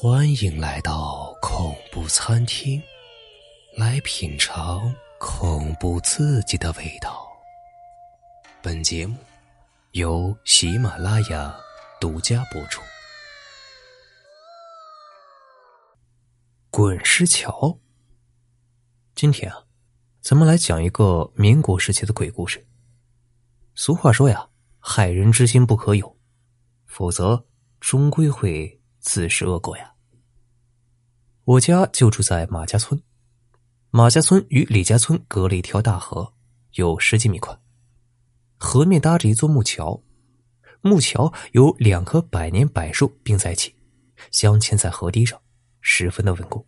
欢迎来到恐怖餐厅，来品尝恐怖刺激的味道。本节目由喜马拉雅独家播出。滚石桥。今天啊，咱们来讲一个民国时期的鬼故事。俗话说呀，害人之心不可有，否则终归会。自食恶果呀！我家就住在马家村，马家村与李家村隔了一条大河，有十几米宽。河面搭着一座木桥，木桥有两棵百年柏树并在一起，镶嵌在河堤上，十分的稳固。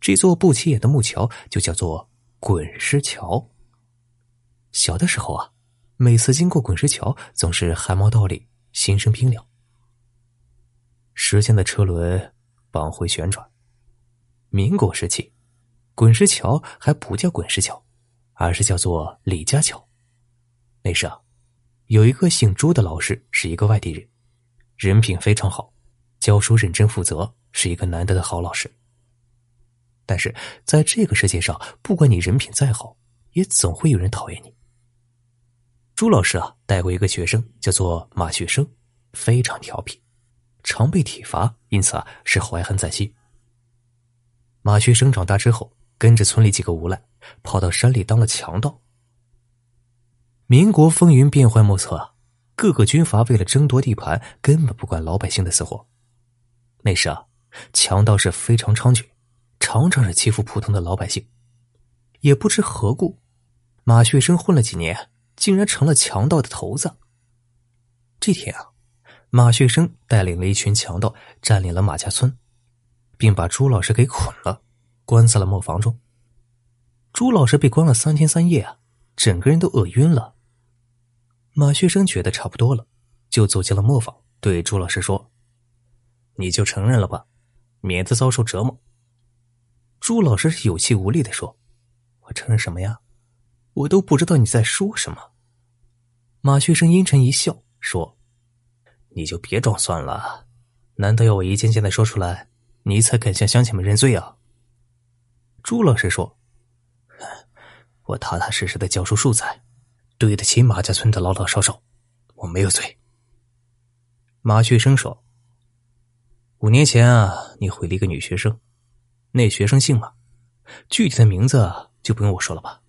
这座不起眼的木桥就叫做滚石桥。小的时候啊，每次经过滚石桥，总是汗毛倒立，心生冰凉。时间的车轮往回旋转。民国时期，滚石桥还不叫滚石桥，而是叫做李家桥。那时啊，有一个姓朱的老师，是一个外地人，人品非常好，教书认真负责，是一个难得的好老师。但是在这个世界上，不管你人品再好，也总会有人讨厌你。朱老师啊，带过一个学生，叫做马学生，非常调皮。常被体罚，因此啊是怀恨在心。马学生长大之后，跟着村里几个无赖，跑到山里当了强盗。民国风云变幻莫测啊，各个军阀为了争夺地盘，根本不管老百姓的死活。那时啊，强盗是非常猖獗，常常是欺负普通的老百姓。也不知何故，马学生混了几年，竟然成了强盗的头子。这天啊。马学生带领了一群强盗，占领了马家村，并把朱老师给捆了，关在了磨坊中。朱老师被关了三天三夜啊，整个人都饿晕了。马学生觉得差不多了，就走进了磨坊，对朱老师说：“你就承认了吧，免得遭受折磨。”朱老师是有气无力的说：“我承认什么呀？我都不知道你在说什么。”马学生阴沉一笑说。你就别装蒜了，难道要我一件件的说出来，你才肯向乡亲们认罪啊？朱老师说：“我踏踏实实的教书数载，对得起马家村的老老少少，我没有罪。”马学生说：“五年前啊，你毁了一个女学生，那学生姓马，具体的名字就不用我说了吧？”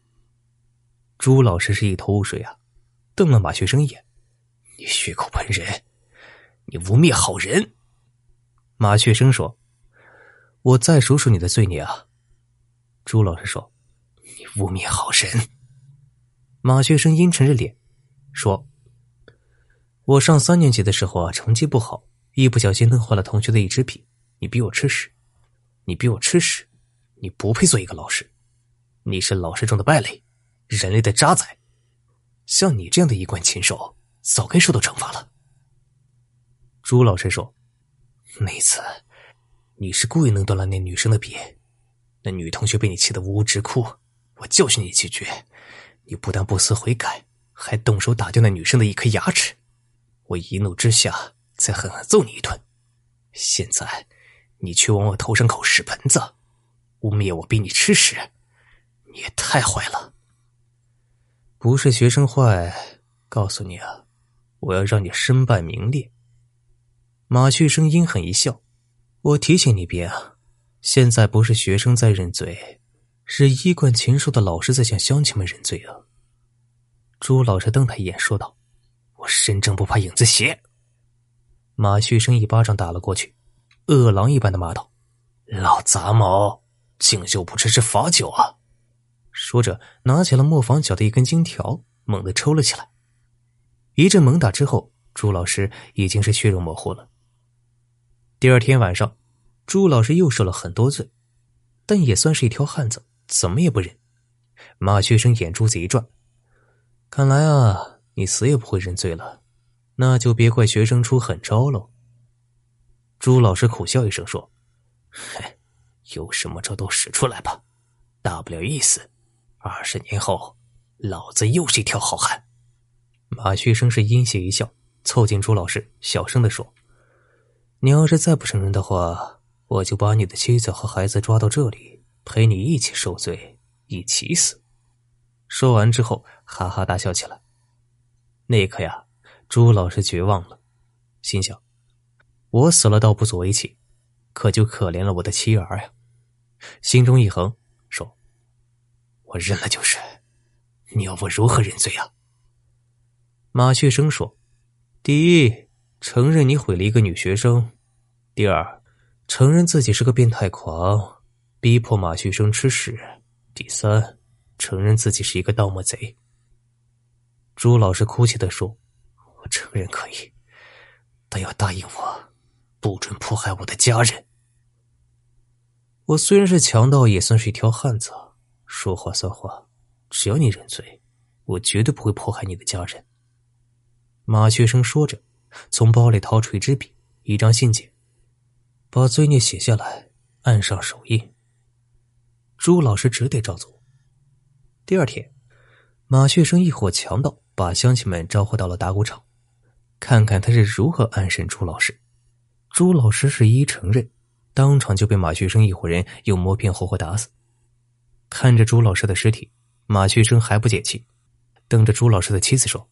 朱老师是一头雾水啊，瞪了马学生一眼：“你血口喷人！”你污蔑好人，马学生说：“我再数数你的罪孽啊。”朱老师说：“你污蔑好人。”马学生阴沉着脸说：“我上三年级的时候啊，成绩不好，一不小心弄坏了同学的一支笔。你逼我吃屎，你逼我吃屎，你不配做一个老师，你是老师中的败类，人类的渣滓。像你这样的衣冠禽兽，早该受到惩罚了。”朱老师说：“那次，你是故意弄断了那女生的笔，那女同学被你气得呜呜直哭。我教训你几句，你不但不思悔改，还动手打掉那女生的一颗牙齿。我一怒之下，再狠狠揍你一顿。现在，你却往我头上扣屎盆子，污蔑我逼你吃屎，你也太坏了。不是学生坏，告诉你啊，我要让你身败名裂。”马旭生阴狠一笑：“我提醒你别啊，现在不是学生在认罪，是衣冠禽兽的老师在向乡亲们认罪啊。”朱老师瞪他一眼，说道：“我身正不怕影子斜。”马旭生一巴掌打了过去，饿狼一般的骂道：“老杂毛，敬酒不吃吃罚酒啊！”说着，拿起了磨坊角的一根金条，猛地抽了起来。一阵猛打之后，朱老师已经是血肉模糊了。第二天晚上，朱老师又受了很多罪，但也算是一条汉子，怎么也不忍。马学生眼珠子一转，看来啊，你死也不会认罪了，那就别怪学生出狠招喽。朱老师苦笑一声说：“嘿，有什么招都使出来吧，大不了一死。二十年后，老子又是一条好汉。”马学生是阴邪一笑，凑近朱老师，小声的说。你要是再不承认的话，我就把你的妻子和孩子抓到这里，陪你一起受罪，一起死。说完之后，哈哈大笑起来。那一刻呀，朱老师绝望了，心想：我死了倒不足为奇，可就可怜了我的妻儿呀。心中一横，说：“我认了就是。你要我如何认罪啊？”马旭生说：“第一，承认你毁了一个女学生；第二，承认自己是个变态狂，逼迫马旭生吃屎；第三，承认自己是一个盗墓贼。”朱老师哭泣的说：“我承认可以，但要答应我，不准迫害我的家人。”我虽然是强盗，也算是一条汉子，说话算话。只要你认罪，我绝对不会迫害你的家人。马学生说着，从包里掏出一支笔、一张信笺，把罪孽写下来，按上手印。朱老师只得照做。第二天，马学生一伙强盗把乡亲们招呼到了打谷场，看看他是如何暗审朱老师。朱老师是一一承认。当场就被马旭生一伙人用磨片活活打死。看着朱老师的尸体，马旭生还不解气，瞪着朱老师的妻子说：“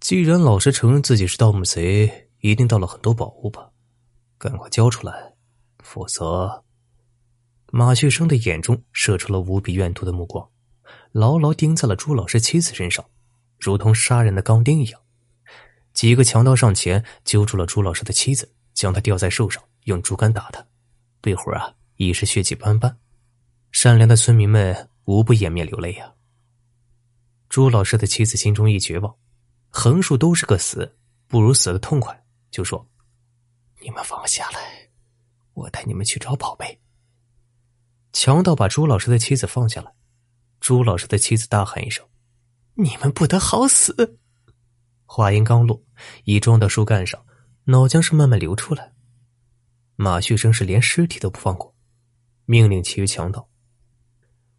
既然老师承认自己是盗墓贼，一定盗了很多宝物吧？赶快交出来，否则……”马旭生的眼中射出了无比怨毒的目光，牢牢盯在了朱老师妻子身上，如同杀人的钢钉一样。几个强盗上前揪住了朱老师的妻子，将他吊在树上。用竹竿打他，不一会儿啊，已是血迹斑斑。善良的村民们无不掩面流泪呀。朱老师的妻子心中一绝望，横竖都是个死，不如死的痛快，就说：“你们放下来，我带你们去找宝贝。”强盗把朱老师的妻子放下来，朱老师的妻子大喊一声：“你们不得好死！”话音刚落，已撞到树干上，脑浆是慢慢流出来。马旭生是连尸体都不放过，命令其余强盗：“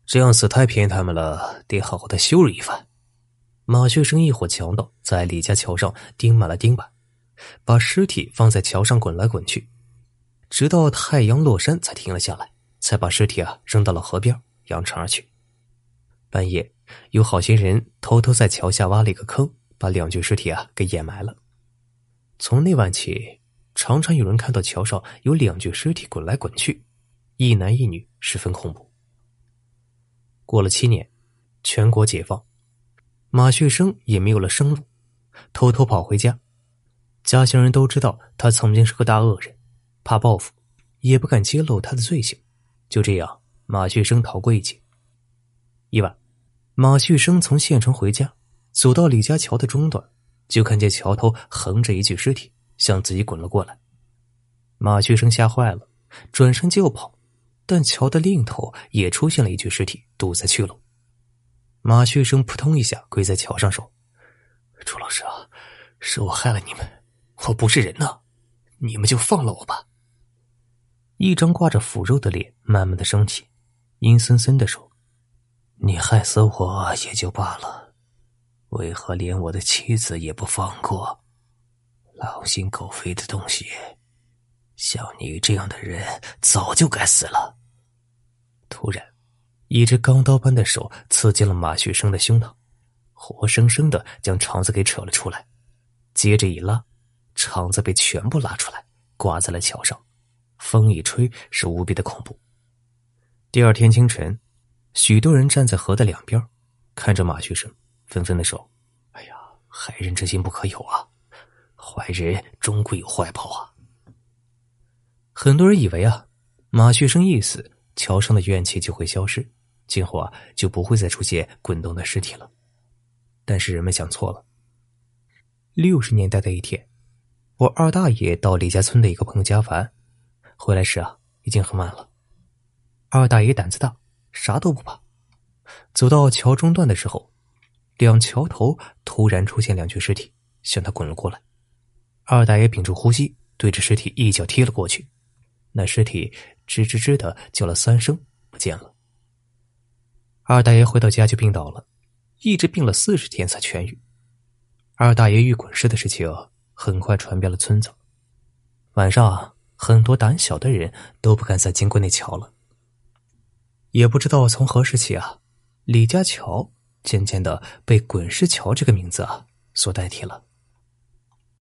这样死太便宜他们了，得好好的羞辱一番。”马旭生一伙强盗在李家桥上钉满了钉板，把尸体放在桥上滚来滚去，直到太阳落山才停了下来，才把尸体啊扔到了河边扬长而去。半夜，有好心人偷偷在桥下挖了一个坑，把两具尸体啊给掩埋了。从那晚起。常常有人看到桥上有两具尸体滚来滚去，一男一女，十分恐怖。过了七年，全国解放，马旭生也没有了生路，偷偷跑回家。家乡人都知道他曾经是个大恶人，怕报复，也不敢揭露他的罪行。就这样，马旭生逃过一劫。一晚，马旭生从县城回家，走到李家桥的中段，就看见桥头横着一具尸体。向自己滚了过来，马旭生吓坏了，转身就跑，但桥的另一头也出现了一具尸体，堵在去路。马旭生扑通一下跪在桥上说：“朱老师啊，是我害了你们，我不是人呐，你们就放了我吧。”一张挂着腐肉的脸慢慢的升起，阴森森的说：“你害死我也就罢了，为何连我的妻子也不放过？”狼心狗肺的东西，像你这样的人早就该死了。突然，一只钢刀般的手刺进了马旭生的胸膛，活生生的将肠子给扯了出来。接着一拉，肠子被全部拉出来，挂在了桥上。风一吹，是无比的恐怖。第二天清晨，许多人站在河的两边，看着马旭生，纷纷的说：“哎呀，害人之心不可有啊！”坏人终归有坏报啊！很多人以为啊，马旭生一死，桥上的怨气就会消失，今后啊就不会再出现滚动的尸体了。但是人们想错了。六十年代的一天，我二大爷到李家村的一个朋友家玩，回来时啊已经很晚了。二大爷胆子大，啥都不怕。走到桥中段的时候，两桥头突然出现两具尸体，向他滚了过来。二大爷屏住呼吸，对着尸体一脚踢了过去，那尸体吱吱吱的叫了三声，不见了。二大爷回到家就病倒了，一直病了四十天才痊愈。二大爷遇滚尸的事情很快传遍了村子，晚上啊很多胆小的人都不敢再经过那桥了。也不知道从何时起啊，李家桥渐渐的被滚石桥这个名字啊所代替了。